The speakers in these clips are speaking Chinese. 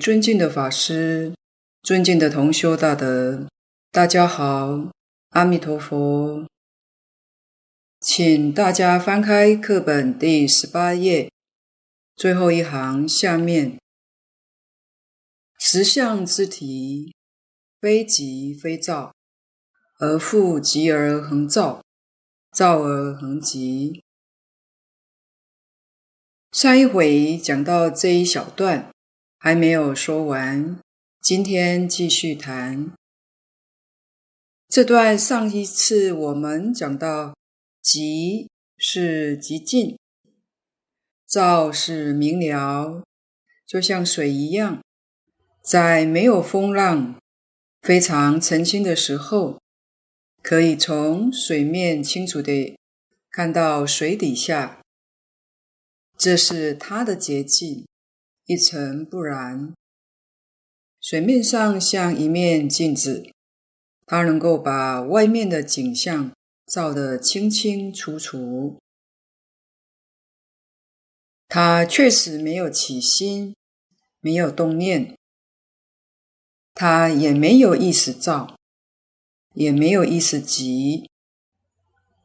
尊敬的法师，尊敬的同修大德，大家好，阿弥陀佛。请大家翻开课本第十八页最后一行下面，实相之体，非即非造，而复即而恒造，造而恒即。上一回讲到这一小段。还没有说完，今天继续谈这段。上一次我们讲到，极是极尽，照是明了，就像水一样，在没有风浪、非常澄清的时候，可以从水面清楚地看到水底下，这是它的捷径。一尘不染，水面上像一面镜子，它能够把外面的景象照得清清楚楚。它确实没有起心，没有动念，它也没有意识照，也没有意识急，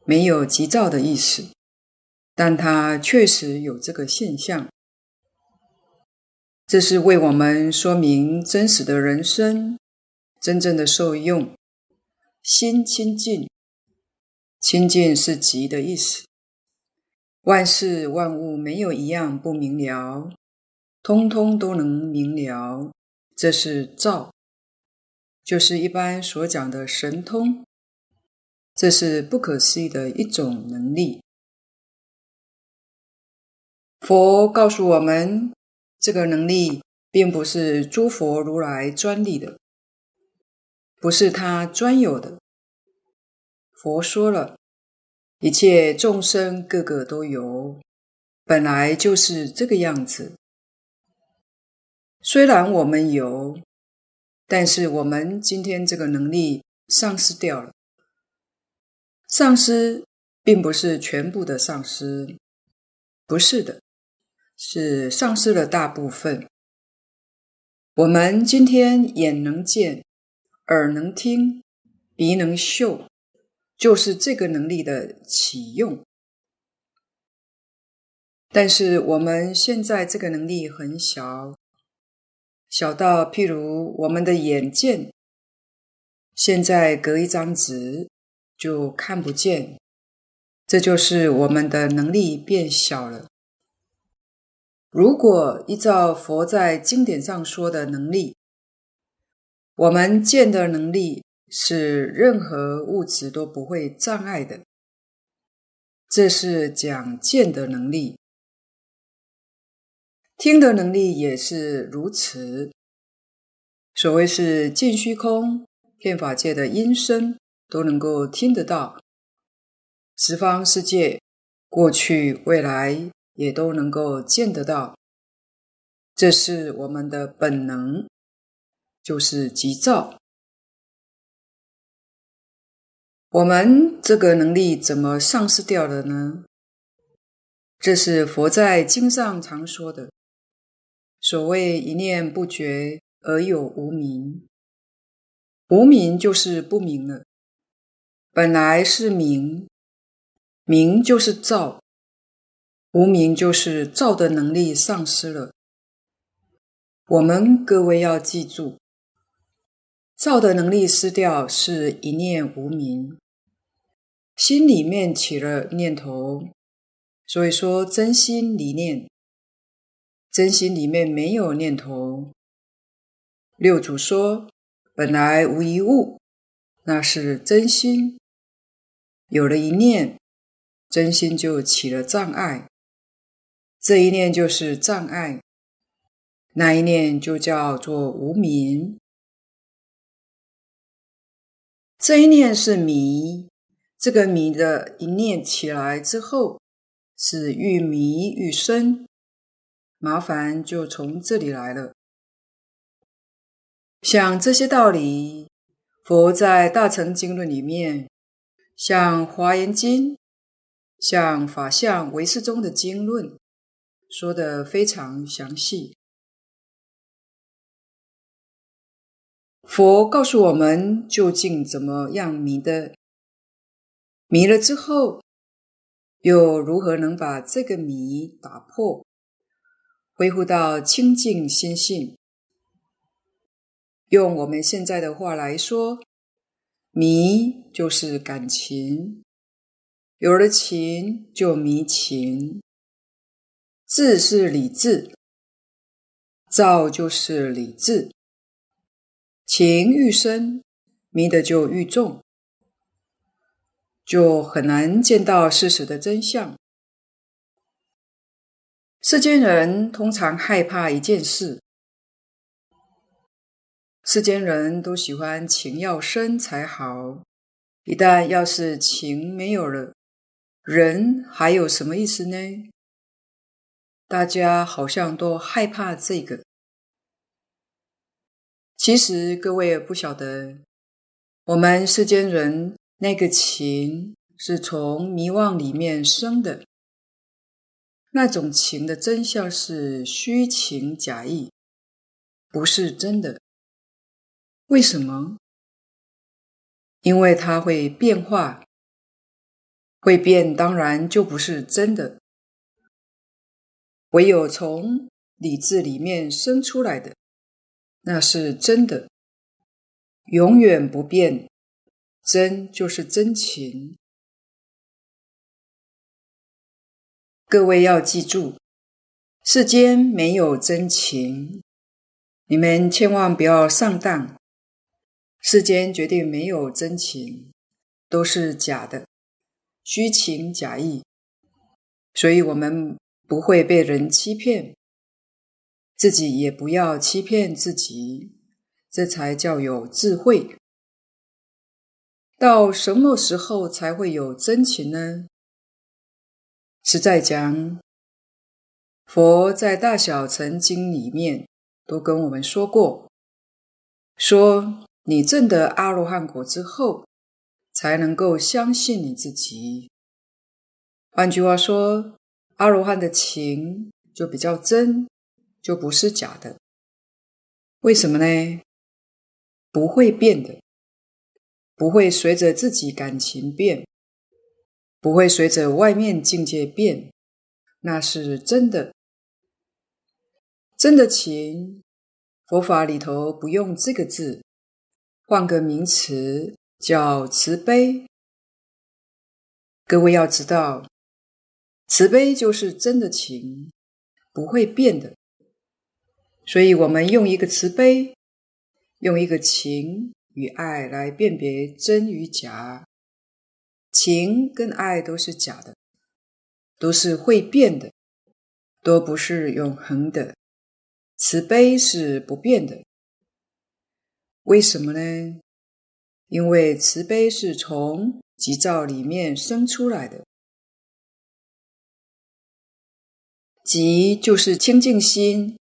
没有急躁的意思，但它确实有这个现象。这是为我们说明真实的人生，真正的受用。心清净，清净是寂的意思。万事万物没有一样不明了，通通都能明了。这是照，就是一般所讲的神通。这是不可思议的一种能力。佛告诉我们。这个能力并不是诸佛如来专利的，不是他专有的。佛说了，一切众生个个都有，本来就是这个样子。虽然我们有，但是我们今天这个能力丧失掉了。丧失并不是全部的丧失，不是的。是丧失了大部分。我们今天眼能见，耳能听，鼻能嗅，就是这个能力的启用。但是我们现在这个能力很小，小到譬如我们的眼见，现在隔一张纸就看不见，这就是我们的能力变小了。如果依照佛在经典上说的能力，我们见的能力是任何物质都不会障碍的，这是讲见的能力。听的能力也是如此。所谓是尽虚空，遍法界的音声都能够听得到，十方世界过去未来。也都能够见得到，这是我们的本能，就是急躁。我们这个能力怎么丧失掉了呢？这是佛在经上常说的，所谓一念不觉而有无明，无明就是不明了，本来是明，明就是躁。无明就是造的能力丧失了。我们各位要记住，造的能力失掉是一念无明，心里面起了念头，所以说真心离念，真心里面没有念头。六祖说，本来无一物，那是真心，有了一念，真心就起了障碍。这一念就是障碍，那一念就叫做无明。这一念是迷，这个迷的一念起来之后，是愈迷愈深，麻烦就从这里来了。像这些道理，佛在《大乘经论》里面，像《华严经》，像《法相唯识中》的经论。说的非常详细，佛告诉我们究竟怎么样迷的，迷了之后，又如何能把这个迷打破，恢复到清净心性？用我们现在的话来说，迷就是感情，有了情就迷情。智是理智，造就是理智。情愈深，迷的就愈重，就很难见到事实的真相。世间人通常害怕一件事，世间人都喜欢情要深才好。一旦要是情没有了，人还有什么意思呢？大家好像都害怕这个。其实各位也不晓得，我们世间人那个情是从迷妄里面生的，那种情的真相是虚情假意，不是真的。为什么？因为它会变化，会变，当然就不是真的。唯有从理智里面生出来的。那是真的，永远不变，真就是真情。各位要记住，世间没有真情，你们千万不要上当。世间绝对没有真情，都是假的，虚情假意，所以我们不会被人欺骗。自己也不要欺骗自己，这才叫有智慧。到什么时候才会有真情呢？实在讲，佛在《大小乘经》里面都跟我们说过，说你证得阿罗汉果之后，才能够相信你自己。换句话说，阿罗汉的情就比较真。就不是假的，为什么呢？不会变的，不会随着自己感情变，不会随着外面境界变，那是真的。真的情，佛法里头不用这个字，换个名词叫慈悲。各位要知道，慈悲就是真的情，不会变的。所以，我们用一个慈悲，用一个情与爱来辨别真与假。情跟爱都是假的，都是会变的，都不是永恒的。慈悲是不变的。为什么呢？因为慈悲是从寂照里面生出来的，即就是清净心。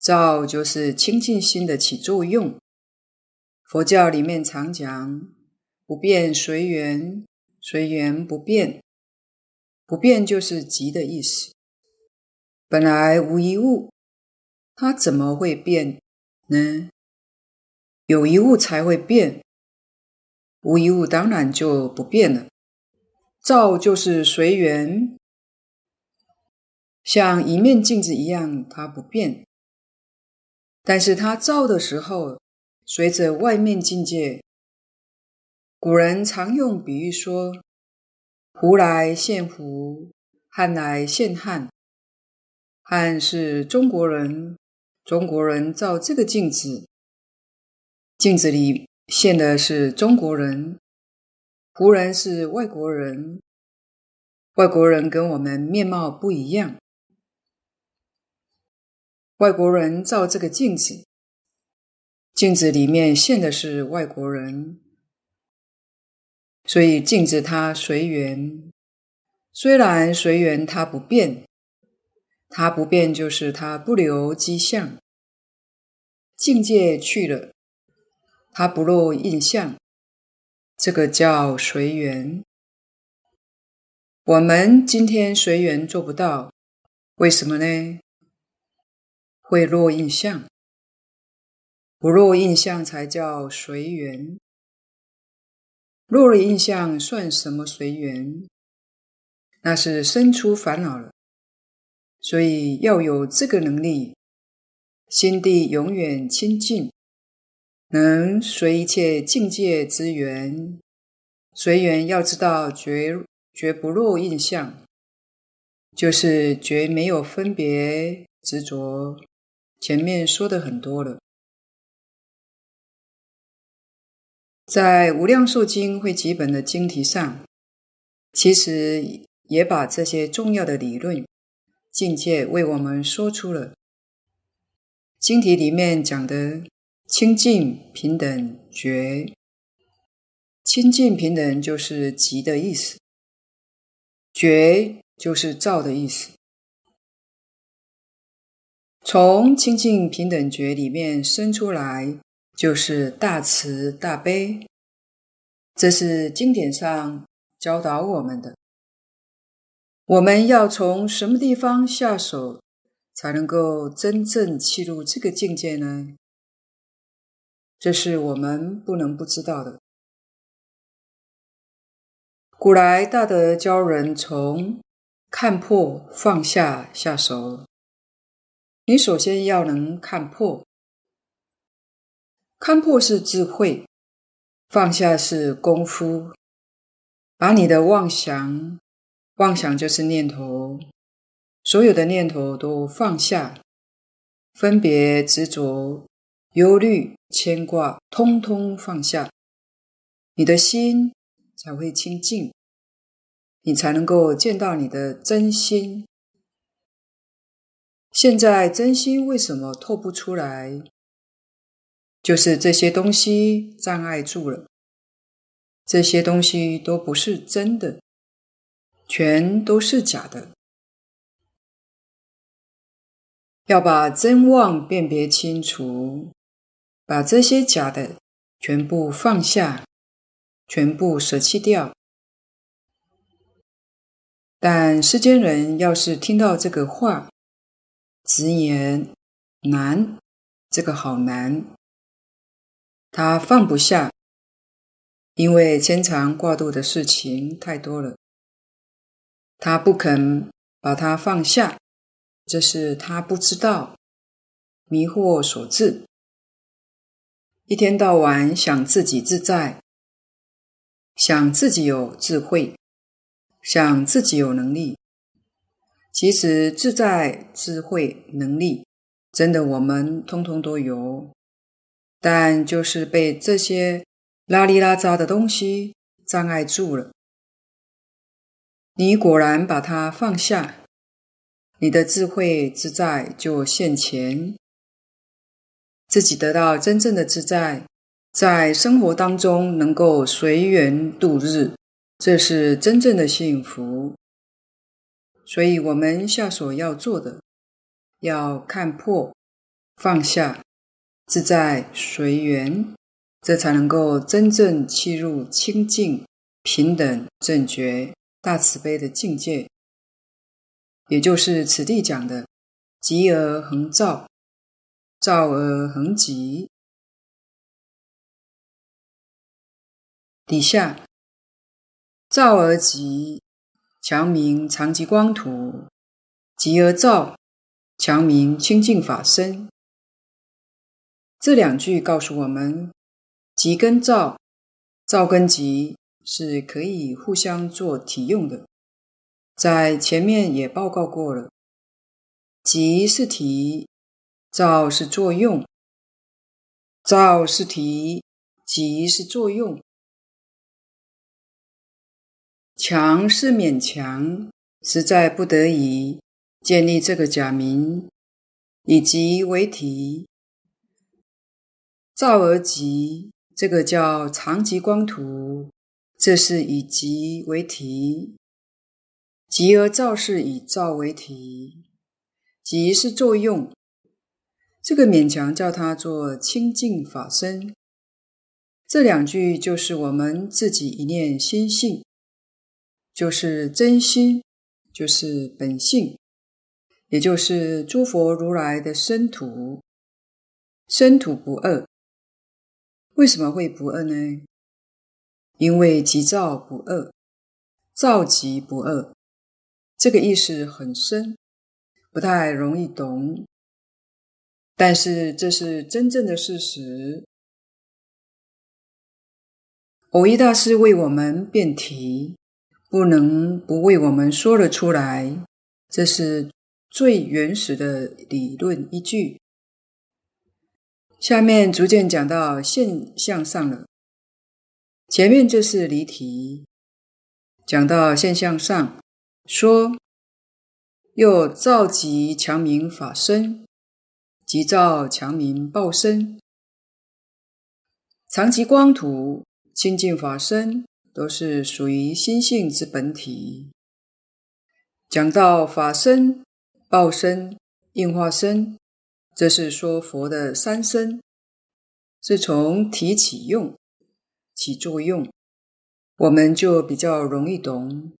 照就是清净心的起作用。佛教里面常讲“不变随缘，随缘不变”，不变就是即的意思。本来无一物，它怎么会变呢？有一物才会变，无一物当然就不变了。照就是随缘，像一面镜子一样，它不变。但是它照的时候，随着外面境界，古人常用比喻说：“胡来现胡，汉来现汉。汉是中国人，中国人照这个镜子，镜子里现的是中国人；胡人是外国人，外国人跟我们面貌不一样。”外国人照这个镜子，镜子里面现的是外国人，所以镜子它随缘。虽然随缘，它不变，它不变就是它不留迹象。境界去了，它不落印象，这个叫随缘。我们今天随缘做不到，为什么呢？会落印象，不落印象才叫随缘。落了印象算什么随缘？那是生出烦恼了。所以要有这个能力，心地永远清净，能随一切境界之缘。随缘要知道绝绝不落印象，就是绝没有分别执着。前面说的很多了。在《无量寿经》会集本的经题上，其实也把这些重要的理论境界为我们说出了。经题里面讲的清净平等觉，清净平等就是极的意思，觉就是照的意思。从清净平等觉里面生出来。就是大慈大悲，这是经典上教导我们的。我们要从什么地方下手，才能够真正契入这个境界呢？这是我们不能不知道的。古来大德教人从看破放下下手，你首先要能看破。看破是智慧，放下是功夫。把你的妄想，妄想就是念头，所有的念头都放下，分别执着、忧虑、牵挂，通通放下，你的心才会清净，你才能够见到你的真心。现在真心为什么透不出来？就是这些东西障碍住了，这些东西都不是真的，全都是假的。要把真妄辨别清楚，把这些假的全部放下，全部舍弃掉。但世间人要是听到这个话，直言难，这个好难。他放不下，因为牵肠挂肚的事情太多了。他不肯把它放下，这是他不知道，迷惑所致。一天到晚想自己自在，想自己有智慧，想自己有能力。其实自在、智慧、能力，真的我们通通都有。但就是被这些拉里拉扎的东西障碍住了。你果然把它放下，你的智慧自在就现前，自己得到真正的自在，在生活当中能够随缘度日，这是真正的幸福。所以，我们下手要做的，要看破，放下。自在随缘，这才能够真正契入清净、平等、正觉、大慈悲的境界，也就是此地讲的“极而恒照，照而恒极”。底下“照而极”，强明常寂光土；“极而照”，强明清净法身。这两句告诉我们，极跟照，照跟极是可以互相做体用的。在前面也报告过了，极是体，照是作用；照是体，极是作用。强是勉强，实在不得已建立这个假名，以极为题。照而极，这个叫常寂光图，这是以极为题；极而照是以照为题，极是作用。这个勉强叫它做清净法身。这两句就是我们自己一念心性，就是真心，就是本性，也就是诸佛如来的身土，身土不二。为什么会不二呢？因为急躁不二，躁急不二，这个意思很深，不太容易懂。但是这是真正的事实。蕅益大师为我们辩题，不能不为我们说了出来。这是最原始的理论依据。下面逐渐讲到现象上了。前面这是离题，讲到现象上，说又躁急强名法身，急躁强名报身，常寂光土。清净法身都是属于心性之本体。讲到法身、报身、应化身，这是说佛的三身，是从体起用、起作用，我们就比较容易懂，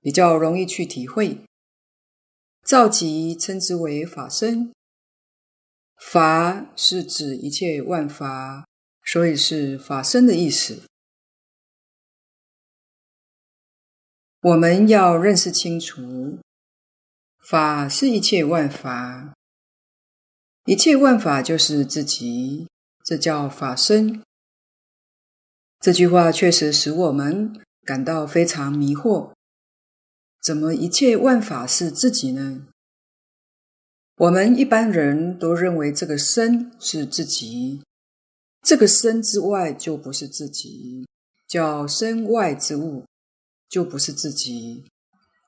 比较容易去体会。造极称之为法身，法是指一切万法。所以是法身的意思。我们要认识清楚，法是一切万法，一切万法就是自己，这叫法身。这句话确实使我们感到非常迷惑：怎么一切万法是自己呢？我们一般人都认为这个身是自己。这个身之外就不是自己，叫身外之物，就不是自己。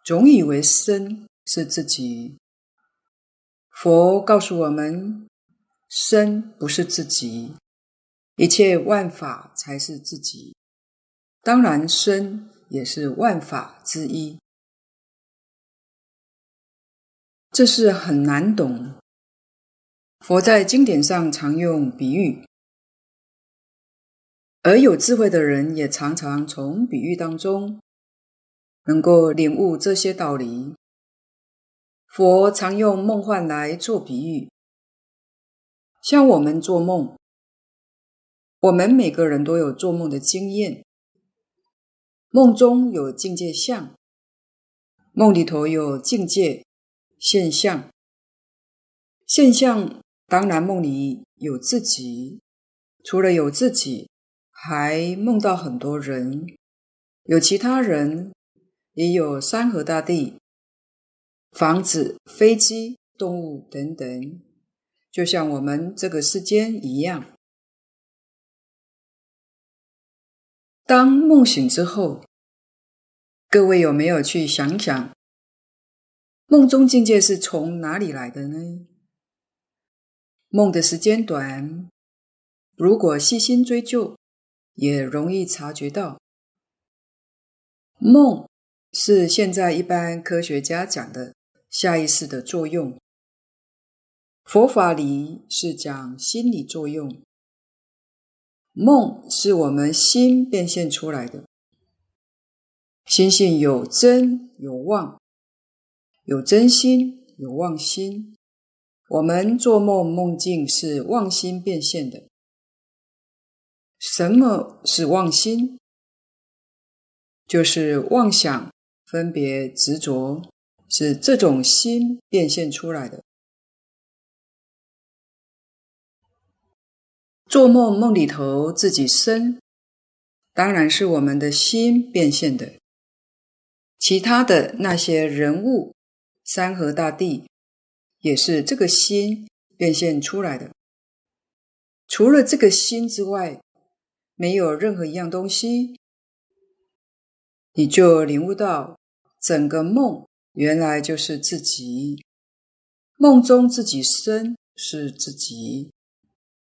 总以为身是自己。佛告诉我们，身不是自己，一切万法才是自己。当然，身也是万法之一。这是很难懂。佛在经典上常用比喻。而有智慧的人也常常从比喻当中能够领悟这些道理。佛常用梦幻来做比喻，像我们做梦，我们每个人都有做梦的经验。梦中有境界相，梦里头有境界现象。现象当然梦里有自己，除了有自己。还梦到很多人，有其他人，也有山河大地、房子、飞机、动物等等，就像我们这个世间一样。当梦醒之后，各位有没有去想想，梦中境界是从哪里来的呢？梦的时间短，如果细心追究，也容易察觉到，梦是现在一般科学家讲的下意识的作用。佛法里是讲心理作用，梦是我们心变现出来的。心性有真有妄，有真心有妄心。我们做梦梦境是妄心变现的。什么是妄心？就是妄想、分别、执着，是这种心变现出来的。做梦梦里头自己生，当然是我们的心变现的。其他的那些人物、山河大地，也是这个心变现出来的。除了这个心之外，没有任何一样东西，你就领悟到整个梦原来就是自己。梦中自己生是自己，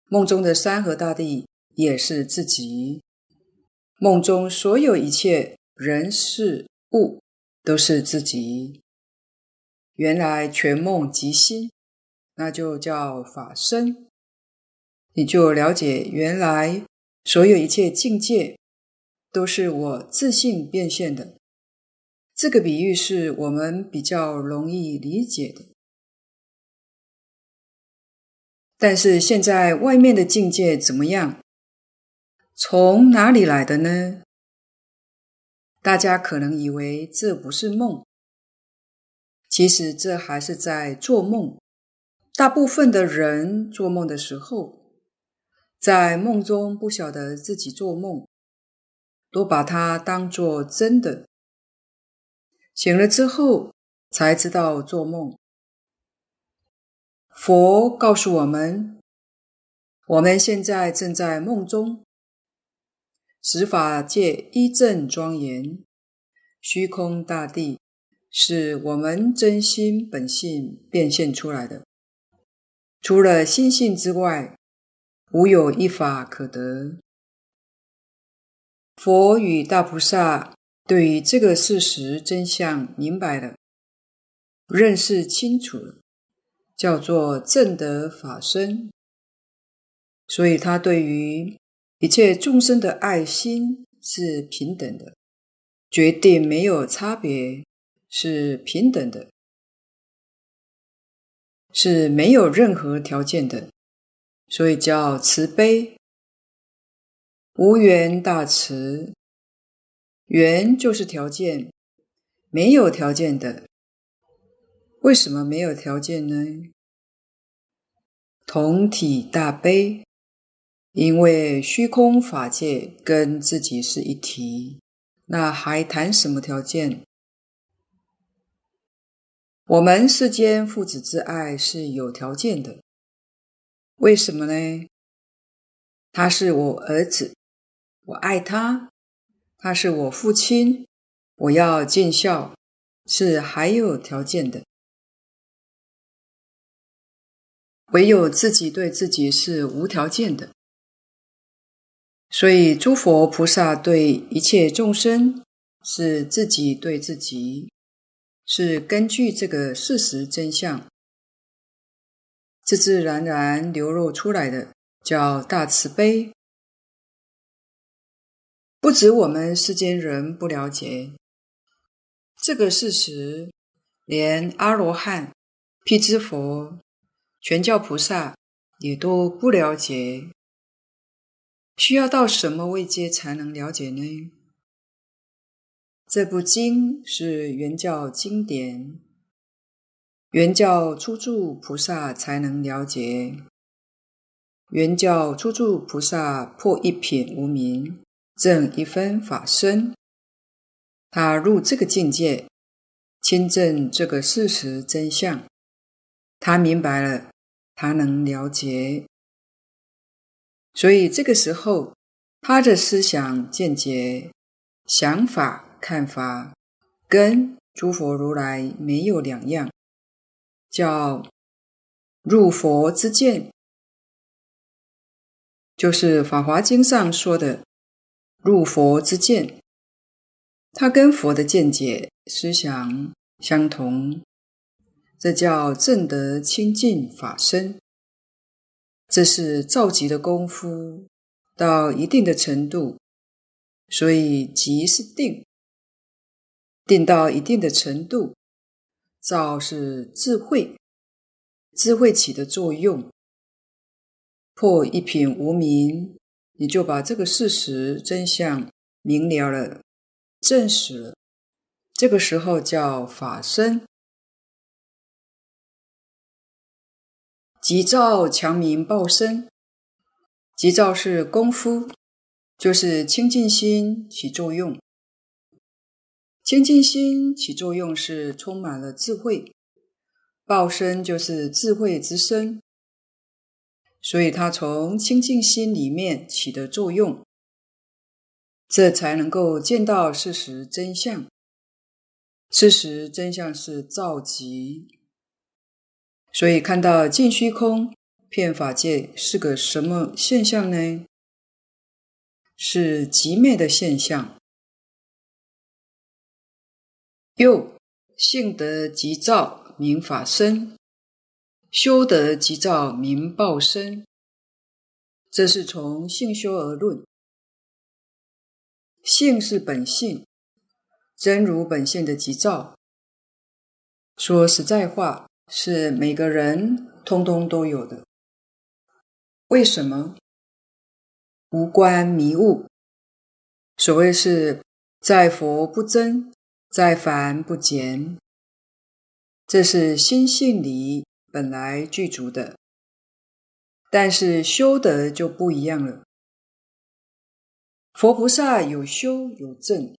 梦中的山河大地也是自己，梦中所有一切人事物都是自己。原来全梦即心，那就叫法身。你就了解原来。所有一切境界都是我自信变现的，这个比喻是我们比较容易理解的。但是现在外面的境界怎么样？从哪里来的呢？大家可能以为这不是梦，其实这还是在做梦。大部分的人做梦的时候，在梦中不晓得自己做梦，都把它当作真的。醒了之后才知道做梦。佛告诉我们，我们现在正在梦中。十法界一正庄严，虚空大地是我们真心本性变现出来的。除了心性之外，无有一法可得。佛与大菩萨对于这个事实真相明白了，认识清楚了，叫做正德法身。所以他对于一切众生的爱心是平等的，决定没有差别，是平等的，是没有任何条件的，所以叫慈悲，无缘大慈。缘就是条件，没有条件的。为什么没有条件呢？同体大悲。因为虚空法界跟自己是一体，那还谈什么条件？我们世间父子之爱是有条件的，为什么呢？他是我儿子，我爱他；他是我父亲，我要尽孝，是还有条件的。唯有自己对自己是无条件的。所以，诸佛菩萨对一切众生是自己对自己，是根据这个事实真相，自自然然流露出来的，叫大慈悲。不止我们世间人不了解这个事实，连阿罗汉、辟支佛、全教菩萨也都不了解。需要到什么位阶才能了解呢？这部经是原教经典，原教初住菩萨才能了解。原教初住菩萨破一品无明，证一分法身，他入这个境界，亲证这个事实真相，他明白了，他能了解。所以这个时候，他的思想见解、想法、看法，跟诸佛如来没有两样，叫入佛之见，就是《法华经》上说的入佛之见，他跟佛的见解、思想相同，这叫正得清净法身。这是造极的功夫，到一定的程度，所以极是定，定到一定的程度，造是智慧，智慧起的作用，破一品无明，你就把这个事实真相明了了，证实了，这个时候叫法身。急躁强明报身，急躁是功夫，就是清净心起作用。清净心起作用是充满了智慧，报身就是智慧之身，所以它从清净心里面起的作用，这才能够见到事实真相。事实真相是造极。所以看到尽虚空遍法界是个什么现象呢？是极灭的现象。又性得急躁名法身，修得急躁名报身。这是从性修而论。性是本性，真如本性的急躁。说实在话。是每个人通通都有的。为什么？无关迷悟。所谓是在佛不增，在凡不减，这是心性里本来具足的。但是修德就不一样了。佛菩萨有修有证，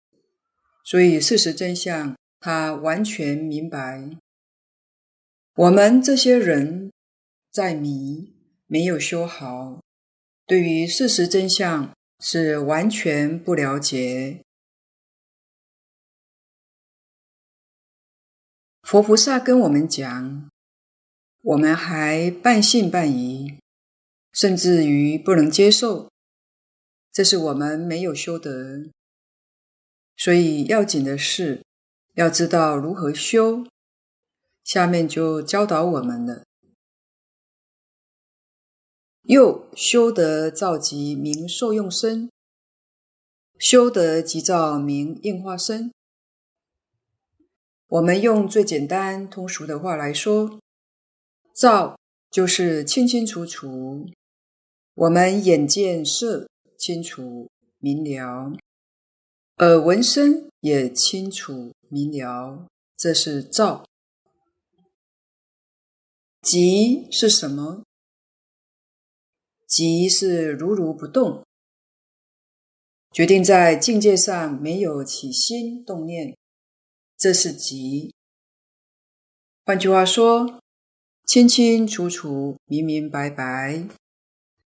所以事实真相他完全明白。我们这些人在迷，没有修好，对于事实真相是完全不了解。佛菩萨跟我们讲，我们还半信半疑，甚至于不能接受。这是我们没有修德，所以要紧的是要知道如何修。下面就教导我们了。又修德造极名受用身，修德即造名应化身。我们用最简单通俗的话来说，照就是清清楚楚，我们眼见色。清楚明了，耳闻声也清楚明了，这是造。极是什么？极是如如不动，决定在境界上没有起心动念，这是极。换句话说，清清楚楚、明明白白，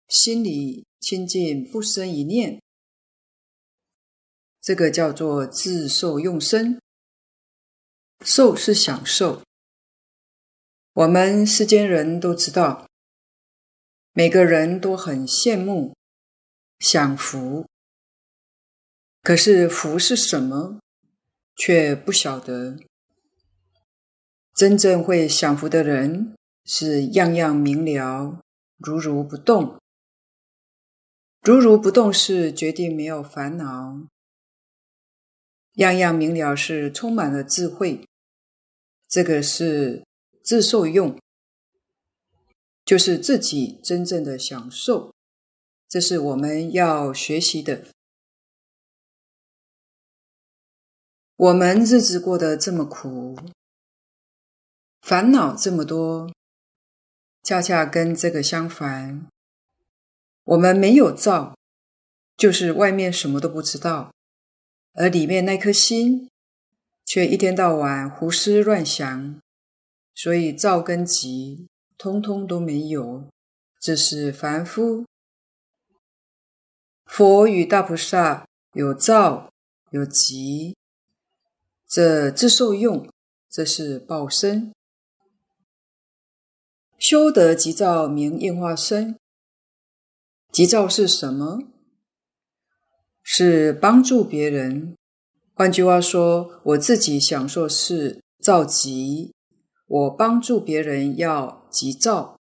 心里。清净不生一念，这个叫做自受用身。受是享受。我们世间人都知道，每个人都很羡慕享福，可是福是什么，却不晓得。真正会享福的人，是样样明了，如如不动。如如不动是决定没有烦恼，样样明了是充满了智慧，这个是自受用，就是自己真正的享受，这是我们要学习的。我们日子过得这么苦，烦恼这么多，恰恰跟这个相反。我们没有造，就是外面什么都不知道，而里面那颗心却一天到晚胡思乱想，所以造跟极通通都没有，这是凡夫。佛与大菩萨有造有极，这自受用，这是报身。修得即造名应化身。极造是什么？是帮助别人。换句话说，我自己享受是造极，我帮助别人要极造。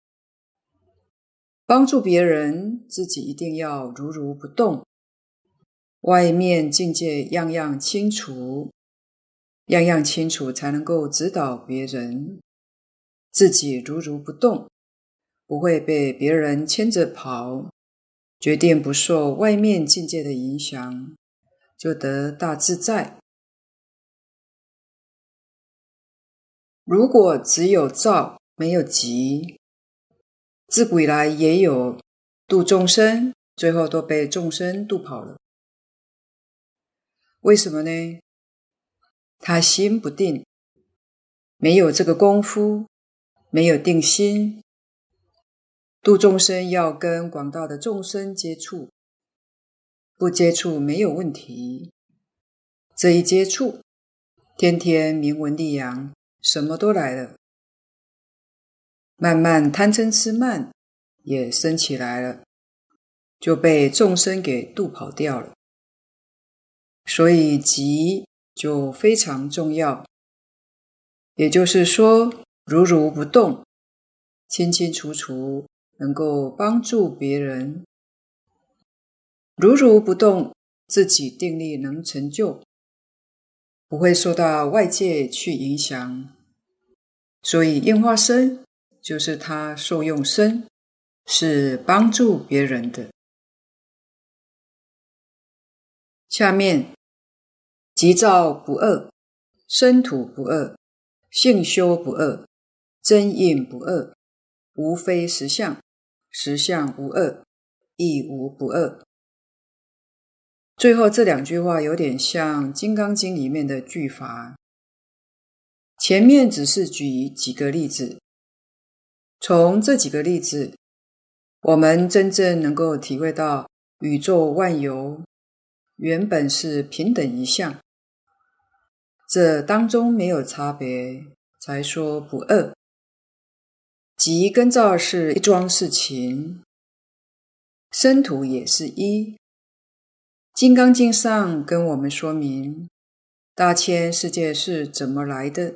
帮助别人，自己一定要如如不动。外面境界样样清楚，样样清楚才能够指导别人。自己如如不动，不会被别人牵着跑。决定不受外面境界的影响，就得大自在。如果只有造没有极，自古以来也有度众生，最后都被众生度跑了。为什么呢？他心不定，没有这个功夫，没有定心。度众生要跟广大的众生接触，不接触没有问题。这一接触，天天名闻利养，什么都来了。慢慢贪嗔痴慢也生起来了，就被众生给度跑掉了。所以急就非常重要。也就是说，如如不动，清清楚楚。能够帮助别人，如如不动，自己定力能成就，不会受到外界去影响。所以应化身就是他受用身，是帮助别人的。下面，寂照不二，身土不二，性修不二，真应不二，无非实相，实相无二，亦无不二。最后这两句话有点像《金刚经》里面的句法。前面只是举几个例子，从这几个例子，我们真正能够体会到宇宙万有原本是平等一相，这当中没有差别，才说不二。即跟造是一桩事情，身土也是一。《金刚经》上跟我们说明，大千世界是怎么来的？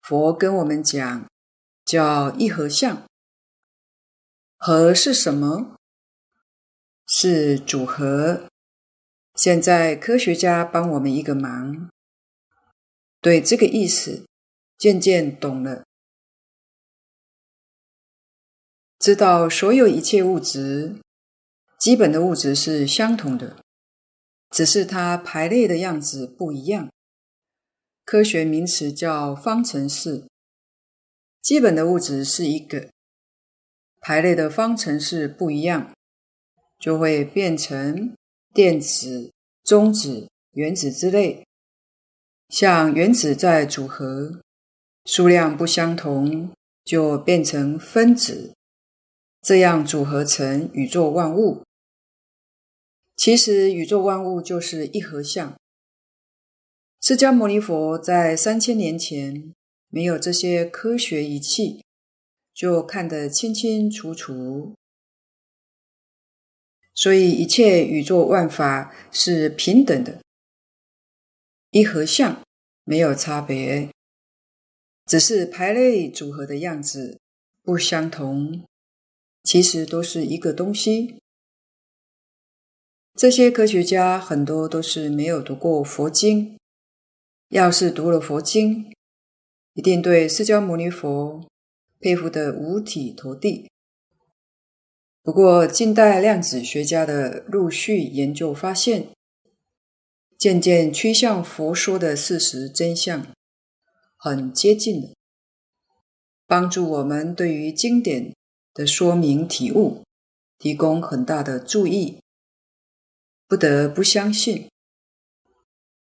佛跟我们讲，叫一合相。合是什么？是组合。现在科学家帮我们一个忙，对这个意思渐渐懂了，知道所有一切物质。基本的物质是相同的，只是它排列的样子不一样。科学名词叫方程式。基本的物质是一个，排列的方程式不一样，就会变成电子、中子、原子之类。像原子在组合，数量不相同，就变成分子，这样组合成宇宙万物。其实宇宙万物就是一合相。释迦牟尼佛在三千年前没有这些科学仪器，就看得清清楚楚。所以一切宇宙万法是平等的，一合相，没有差别，只是排列组合的样子不相同，其实都是一个东西。这些科学家很多都是没有读过佛经，要是读了佛经，一定对释迦牟尼佛佩服得五体投地。不过，近代量子学家的陆续研究发现，渐渐趋向佛说的事实真相，很接近了，帮助我们对于经典的说明体悟，提供很大的注意。不得不相信，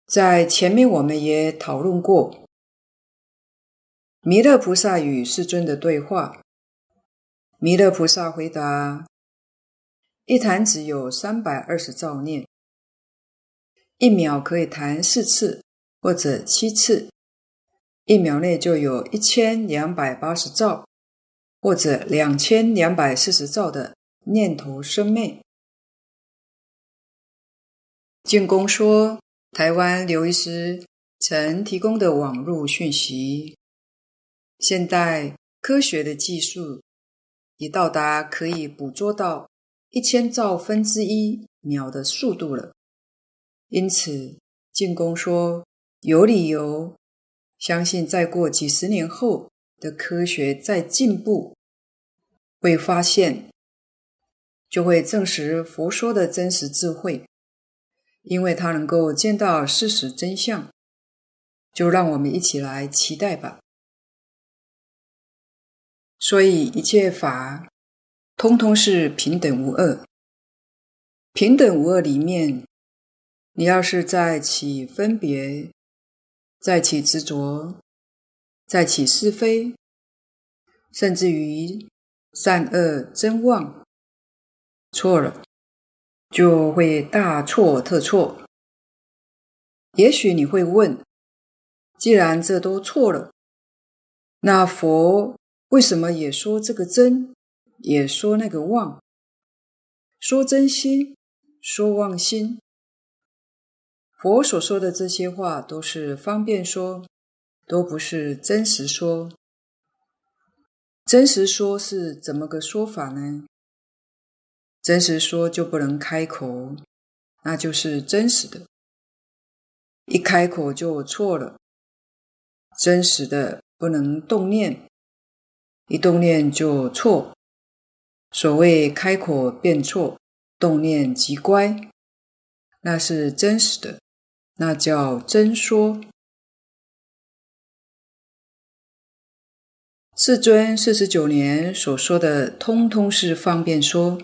在前面我们也讨论过，弥勒菩萨与世尊的对话。弥勒菩萨回答：“一弹指有三百二十兆念，一秒可以弹四次或者七次，一秒内就有一千两百八十兆或者两千两百四十兆的念头生灭。”净空说：“台湾刘医师曾提供的网络讯息，现代科学的技术已到达可以捕捉到一千兆分之一秒的速度了。因此，净空说有理由相信，再过几十年后的科学在进步，会发现就会证实佛说的真实智慧。”因为他能够见到事实真相，就让我们一起来期待吧。所以一切法，通通是平等无二。平等无二里面，你要是再起分别，再起执着，再起是非，甚至于善恶真妄，错了。就会大错特错。也许你会问：既然这都错了，那佛为什么也说这个真，也说那个妄？说真心，说妄心。佛所说的这些话都是方便说，都不是真实说。真实说是怎么个说法呢？真实说就不能开口，那就是真实的。一开口就错了。真实的不能动念，一动念就错。所谓开口便错，动念即乖。那是真实的，那叫真说。世尊四十九年所说的，通通是方便说。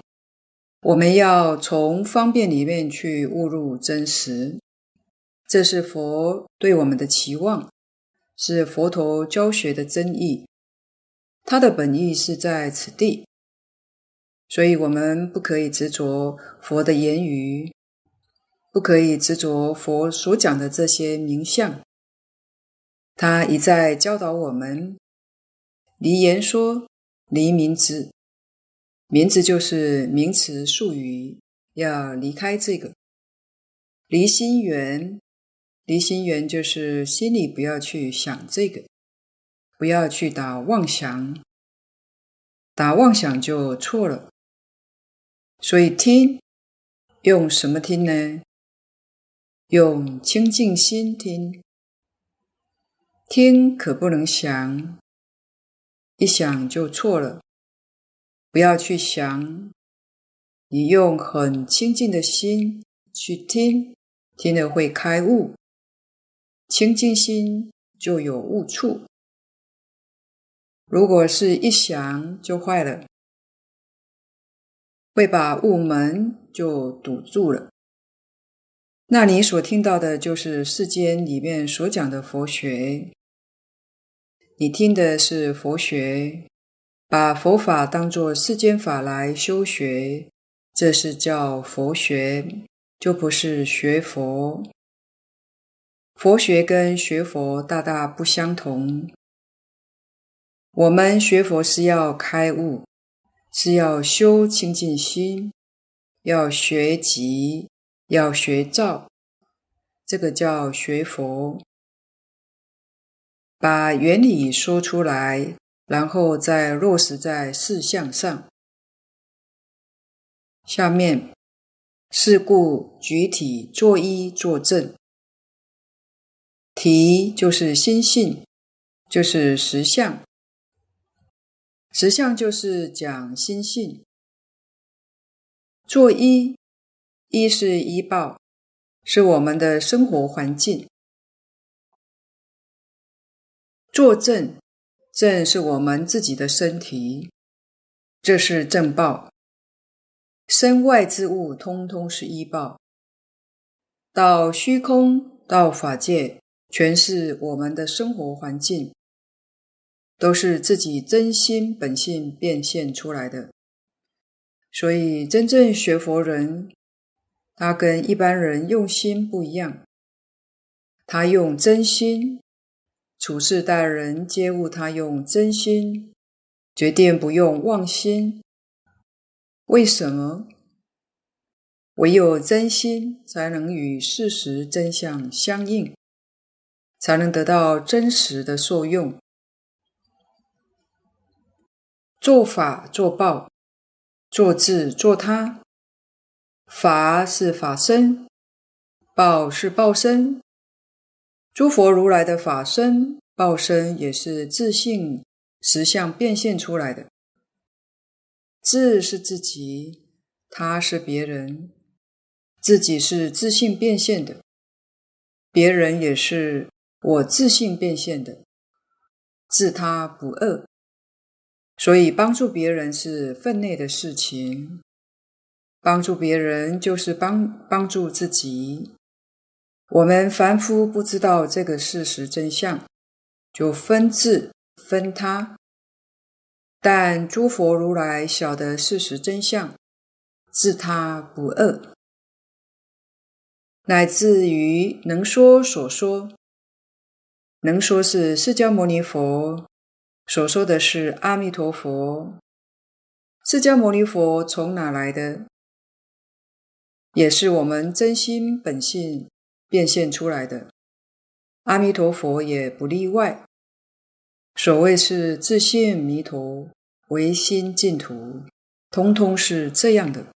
我们要从方便里面去悟入真实，这是佛对我们的期望，是佛陀教学的真意。他的本意是在此地，所以我们不可以执着佛的言语，不可以执着佛所讲的这些名相。他一再教导我们。离言说，离名词，名字就是名词术语，要离开这个。离心缘，离心缘就是心里不要去想这个，不要去打妄想，打妄想就错了。所以听，用什么听呢？用清净心听，听可不能想。一想就错了，不要去想，你用很清净的心去听，听了会开悟。清净心就有悟处。如果是一想就坏了，会把悟门就堵住了。那你所听到的就是世间里面所讲的佛学。你听的是佛学，把佛法当作世间法来修学，这是叫佛学，就不是学佛。佛学跟学佛大大不相同。我们学佛是要开悟，是要修清净心，要学集，要学照，这个叫学佛。把原理说出来，然后再落实在事项上。下面，是故举体作一作证。体就是心性，就是实相。实相就是讲心性。作一一是依报，是我们的生活环境。作证，证是我们自己的身体，这是正报。身外之物，通通是依报。到虚空，到法界，全是我们的生活环境，都是自己真心本性变现出来的。所以，真正学佛人，他跟一般人用心不一样，他用真心。处事待人皆务他用真心，决定不用妄心。为什么？唯有真心才能与事实真相相应，才能得到真实的受用。作法作报，作自作他。法是法身，报是报身。诸佛如来的法身、报身也是自性实相变现出来的。自是自己，他是别人，自己是自性变现的，别人也是我自性变现的，自他不二。所以帮助别人是分内的事情，帮助别人就是帮帮助自己。我们凡夫不知道这个事实真相，就分自分他；但诸佛如来晓得事实真相，自他不二，乃至于能说所说，能说是释迦牟尼佛所说的是阿弥陀佛。释迦牟尼佛从哪来的？也是我们真心本性。变现出来的，阿弥陀佛也不例外。所谓是自性弥陀，唯心净土，通通是这样的。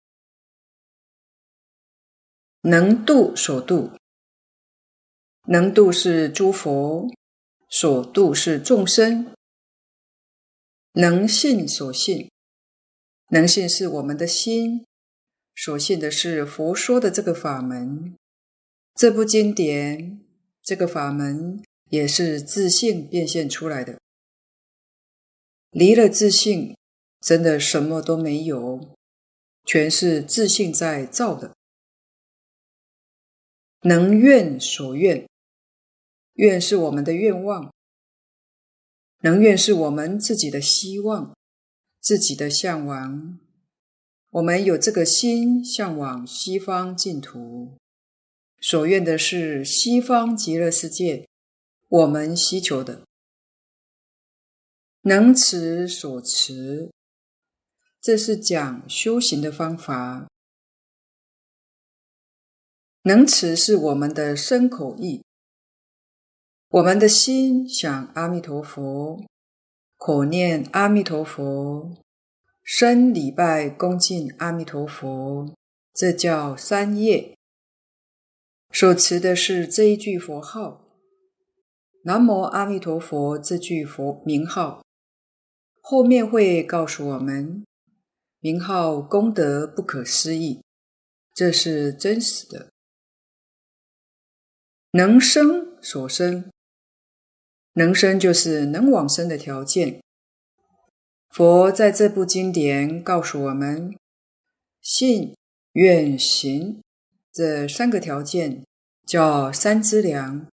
能度所度，能度是诸佛，所度是众生。能信所信，能信是我们的心，所信的是佛说的这个法门，这部经典，这个法门也是自信变现出来的。离了自信，真的什么都没有，全是自信在造的。能愿所愿，愿是我们的愿望，能愿是我们自己的希望，自己的向往。我们有这个心向往西方净土，所愿的是西方极乐世界。我们希求的，能持所持，这是讲修行的方法。能持是我们的身口意，我们的心想阿弥陀佛，口念阿弥陀佛。身礼拜恭敬阿弥陀佛，这叫三业。所持的是这一句佛号“南无阿弥陀佛”这句佛名号。后面会告诉我们，名号功德不可思议，这是真实的。能生所生，能生就是能往生的条件。佛在这部经典告诉我们，信、愿、行这三个条件叫三资粮。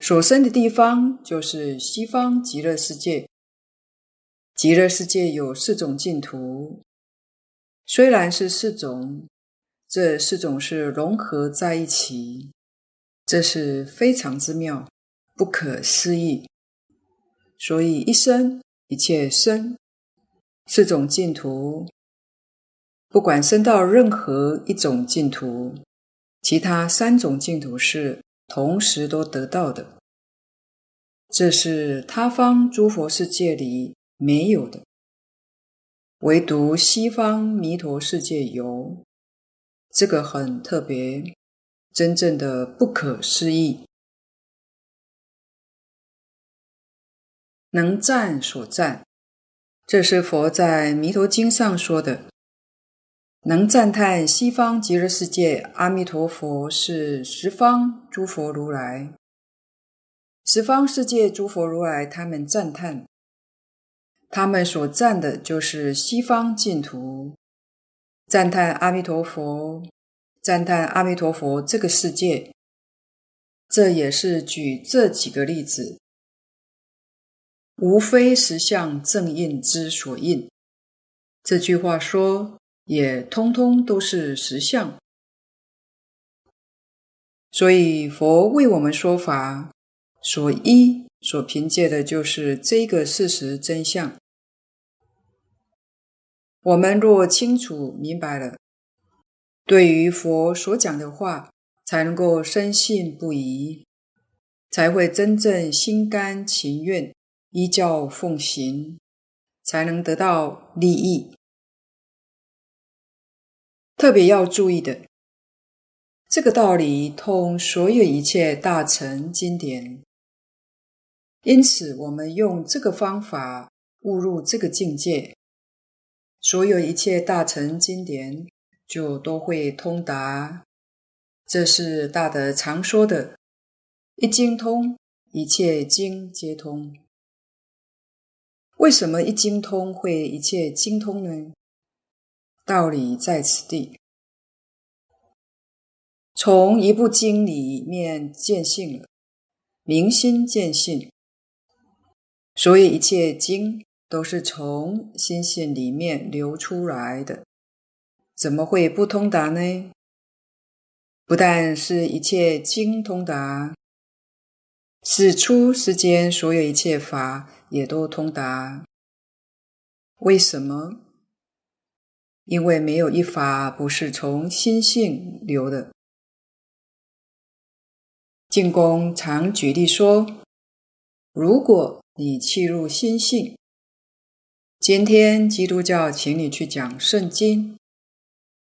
所生的地方就是西方极乐世界。极乐世界有四种净土，虽然是四种，这四种是融合在一起，这是非常之妙，不可思议。所以一生。一切生四种净土，不管生到任何一种净土，其他三种净土是同时都得到的。这是他方诸佛世界里没有的，唯独西方弥陀世界有。这个很特别，真正的不可思议。能赞所赞，这是佛在《弥陀经》上说的。能赞叹西方极乐世界阿弥陀佛是十方诸佛如来，十方世界诸佛如来，他们赞叹，他们所赞的就是西方净土，赞叹阿弥陀佛，赞叹阿弥陀佛这个世界。这也是举这几个例子。无非实相正印之所应，这句话说也通通都是实相。所以佛为我们说法，所依所凭借的就是这个事实真相。我们若清楚明白了，对于佛所讲的话，才能够深信不疑，才会真正心甘情愿。依教奉行，才能得到利益。特别要注意的，这个道理通所有一切大乘经典。因此，我们用这个方法悟入这个境界，所有一切大乘经典就都会通达。这是大德常说的：“一经通，一切经皆通。”为什么一经通会一切精通呢？道理在此地，从一部经里面见性了，明心见性，所以一切经都是从心性里面流出来的，怎么会不通达呢？不但是一切经通达。是出世间所有一切法也都通达。为什么？因为没有一法不是从心性流的。净空常举例说，如果你契入心性，今天基督教请你去讲圣经，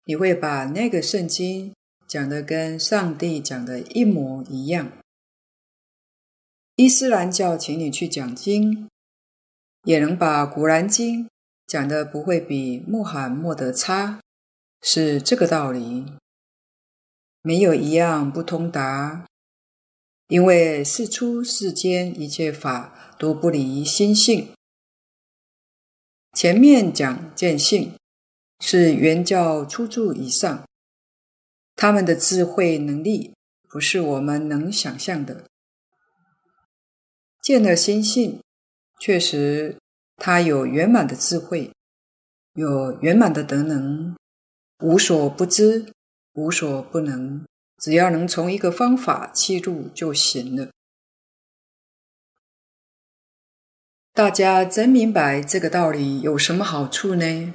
你会把那个圣经讲得跟上帝讲的一模一样。伊斯兰教请你去讲经，也能把《古兰经》讲的不会比穆罕默德差，是这个道理，没有一样不通达，因为世出世间一切法都不离心性。前面讲见性，是圆教初住以上，他们的智慧能力不是我们能想象的。见了心性，确实他有圆满的智慧，有圆满的德能，无所不知，无所不能，只要能从一个方法切入就行了。大家真明白这个道理有什么好处呢？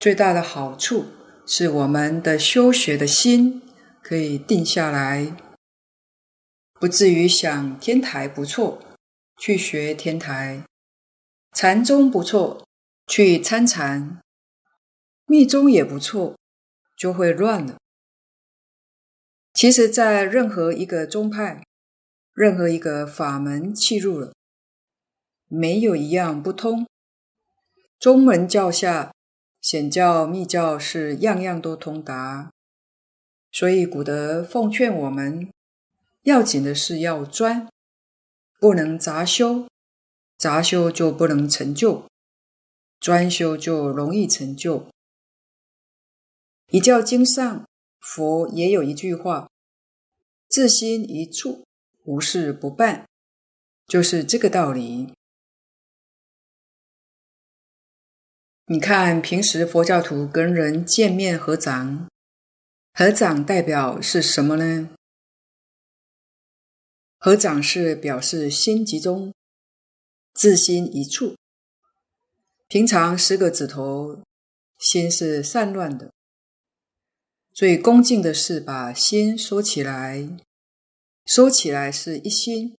最大的好处是我们的修学的心可以定下来，不至于想天台不错，去学天台；禅宗不错，去参禅；密宗也不错，就会乱了。其实，在任何一个宗派、任何一个法门契入了。没有一样不通，宗门教下，显教密教是样样都通达。所以古德奉劝我们，要紧的是要专，不能杂修，杂修就不能成就，专修就容易成就。一教经上，佛也有一句话：自心一处，无事不办，就是这个道理。你看，平时佛教徒跟人见面合掌，合掌代表是什么呢？合掌是表示心集中，自心一处。平常十个指头，心是散乱的，最恭敬的是把心收起来，收起来是一心。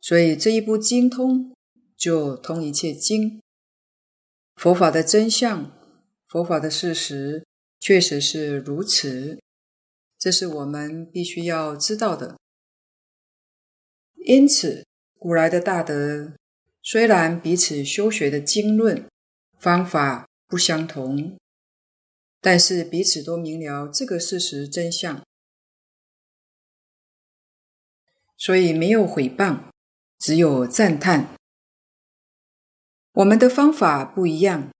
所以这一部精通，就通一切经。佛法的真相，佛法的事实，确实是如此。这是我们必须要知道的。因此，古来的大德虽然彼此修学的经论方法不相同，但是彼此都明了这个事实真相，所以没有毁谤，只有赞叹。我们的方法不一样，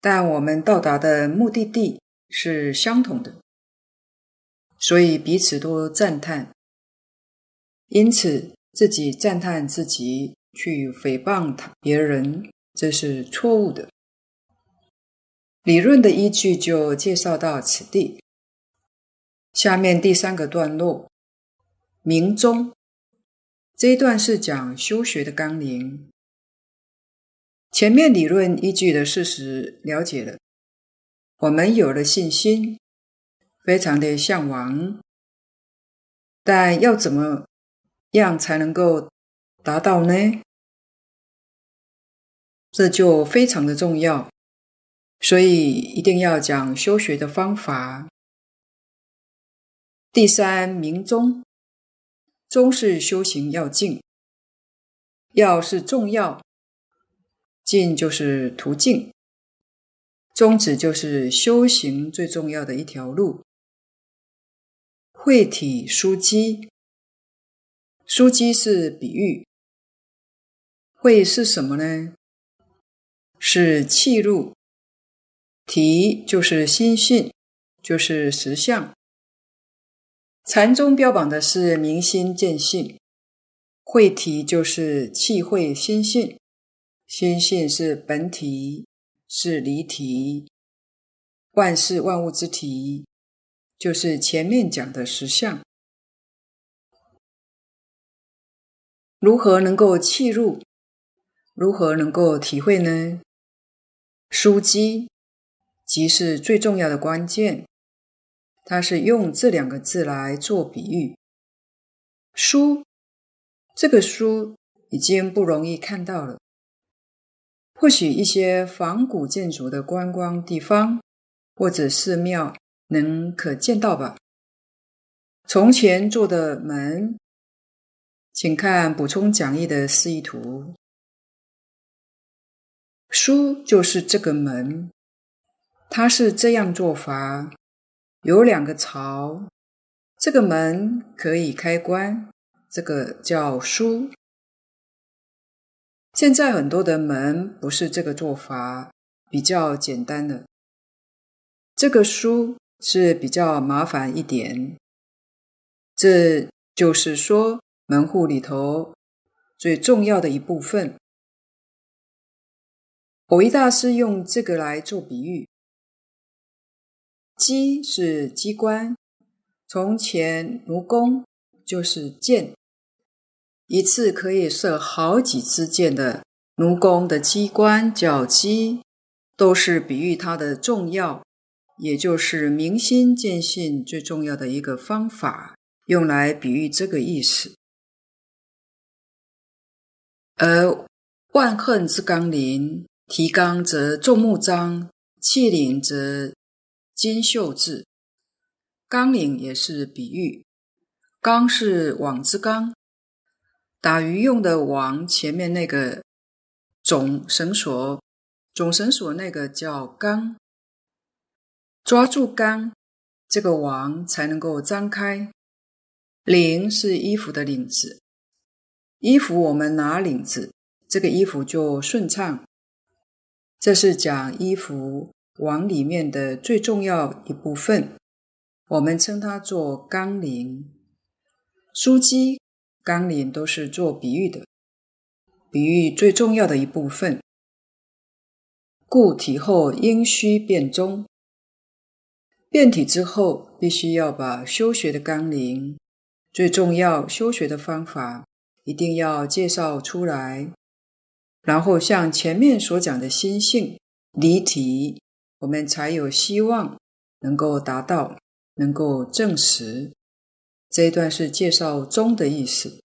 但我们到达的目的地是相同的，所以彼此都赞叹。因此，自己赞叹自己，去诽谤他别人，这是错误的。理论的依据就介绍到此地。下面第三个段落，明宗，这一段是讲修学的纲领。前面理论依据的事实了解了，我们有了信心，非常的向往，但要怎么样才能够达到呢？这就非常的重要，所以一定要讲修学的方法。第三明宗，宗是修行要径，要是重要。径就是途径，宗旨就是修行最重要的一条路。会体枢机，枢机是比喻。会是什么呢？是气入。体就是心性，就是实相。禅宗标榜的是明心见性，会体就是气会心性。心性是本体，是离体，万事万物之体，就是前面讲的实相。如何能够契入？如何能够体会呢？枢机，即是最重要的关键。它是用这两个字来做比喻。枢，这个枢已经不容易看到了。或许一些仿古建筑的观光地方或者寺庙能可见到吧。从前做的门，请看补充讲义的示意图。枢就是这个门，他是这样做法：有两个槽，这个门可以开关，这个叫枢。现在很多的门不是这个做法，比较简单的。这个枢是比较麻烦一点。这就是说，门户里头最重要的一部分。蕅益大师用这个来做比喻：机是机关，从前奴弓就是箭。一次可以射好几支箭的奴弓的机关叫机，都是比喻它的重要，也就是明心见性最重要的一个方法，用来比喻这个意思。而万恨之纲领，提纲则众目张，气领则金绣制。纲领也是比喻，纲是网之纲。打鱼用的网前面那个总绳索，总绳索那个叫纲，抓住纲，这个网才能够张开。领是衣服的领子，衣服我们拿领子，这个衣服就顺畅。这是讲衣服往里面的最重要一部分，我们称它做纲领。枢机。纲领都是做比喻的，比喻最重要的一部分，故体后应须变中。变体之后，必须要把修学的纲领，最重要修学的方法，一定要介绍出来，然后像前面所讲的心性离体，我们才有希望能够达到，能够证实。这一段是介绍中的意思。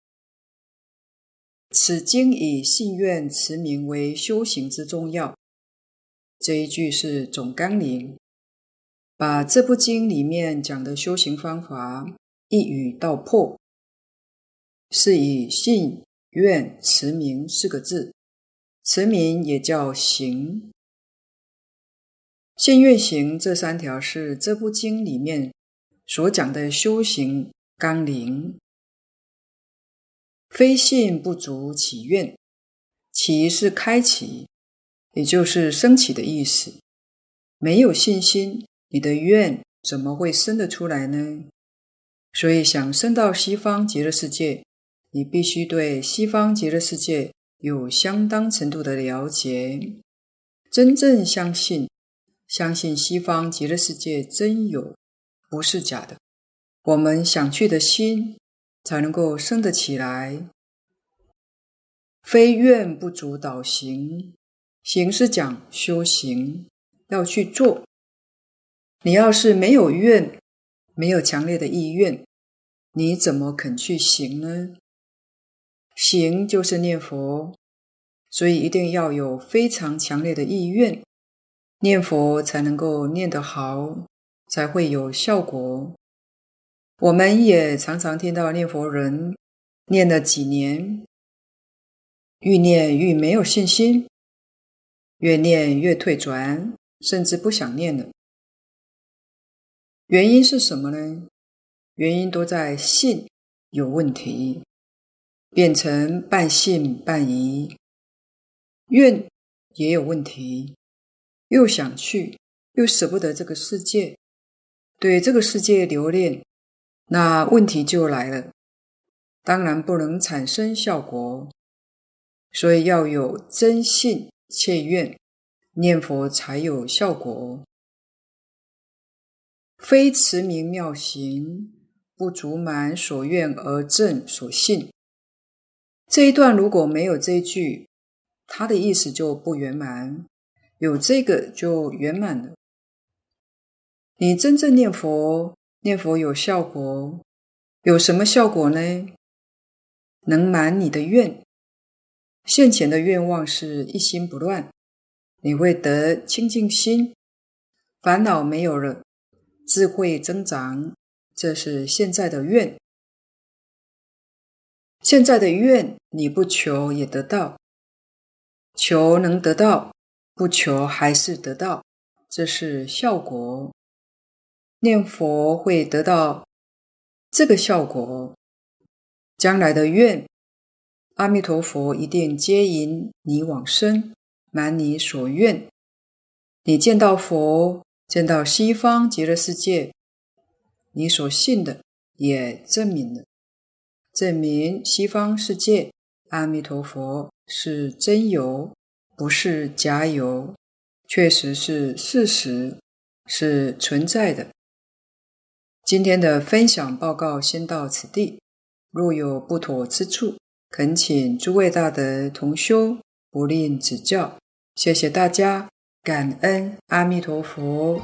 此经以信愿持名为修行之重要。这一句是总纲领，把这部经里面讲的修行方法一语道破，是以信愿持名四个字，持名也叫行。信愿行这三条是这部经里面所讲的修行。纲领，非信不足起愿，起是开启，也就是升起的意思。没有信心，你的愿怎么会生得出来呢？所以想升到西方极乐世界，你必须对西方极乐世界有相当程度的了解，真正相信，相信西方极乐世界真有，不是假的。我们想去的心才能够生得起来，非愿不足导行。行是讲修行要去做，你要是没有愿，没有强烈的意愿，你怎么肯去行呢？行就是念佛，所以一定要有非常强烈的意愿，念佛才能够念得好，才会有效果。我们也常常听到念佛人念了几年，愈念愈没有信心，越念越退转，甚至不想念了。原因是什么呢？原因都在信有问题，变成半信半疑。愿也有问题，又想去，又舍不得这个世界，对这个世界留恋。那问题就来了，当然不能产生效果，所以要有真信切愿，念佛才有效果。非持名妙行，不足满所愿而证所信。这一段如果没有这一句，它的意思就不圆满；有这个就圆满了。你真正念佛。念佛有效果，有什么效果呢？能满你的愿。现前的愿望是一心不乱，你会得清净心，烦恼没有了，智慧增长。这是现在的愿。现在的愿，你不求也得到，求能得到，不求还是得到，这是效果。念佛会得到这个效果，将来的愿，阿弥陀佛一定接引你往生，满你所愿。你见到佛，见到西方极乐世界，你所信的也证明了，证明西方世界阿弥陀佛是真有，不是假有，确实是事实，是存在的。今天的分享报告先到此地，若有不妥之处，恳请诸位大德同修不吝指教。谢谢大家，感恩阿弥陀佛。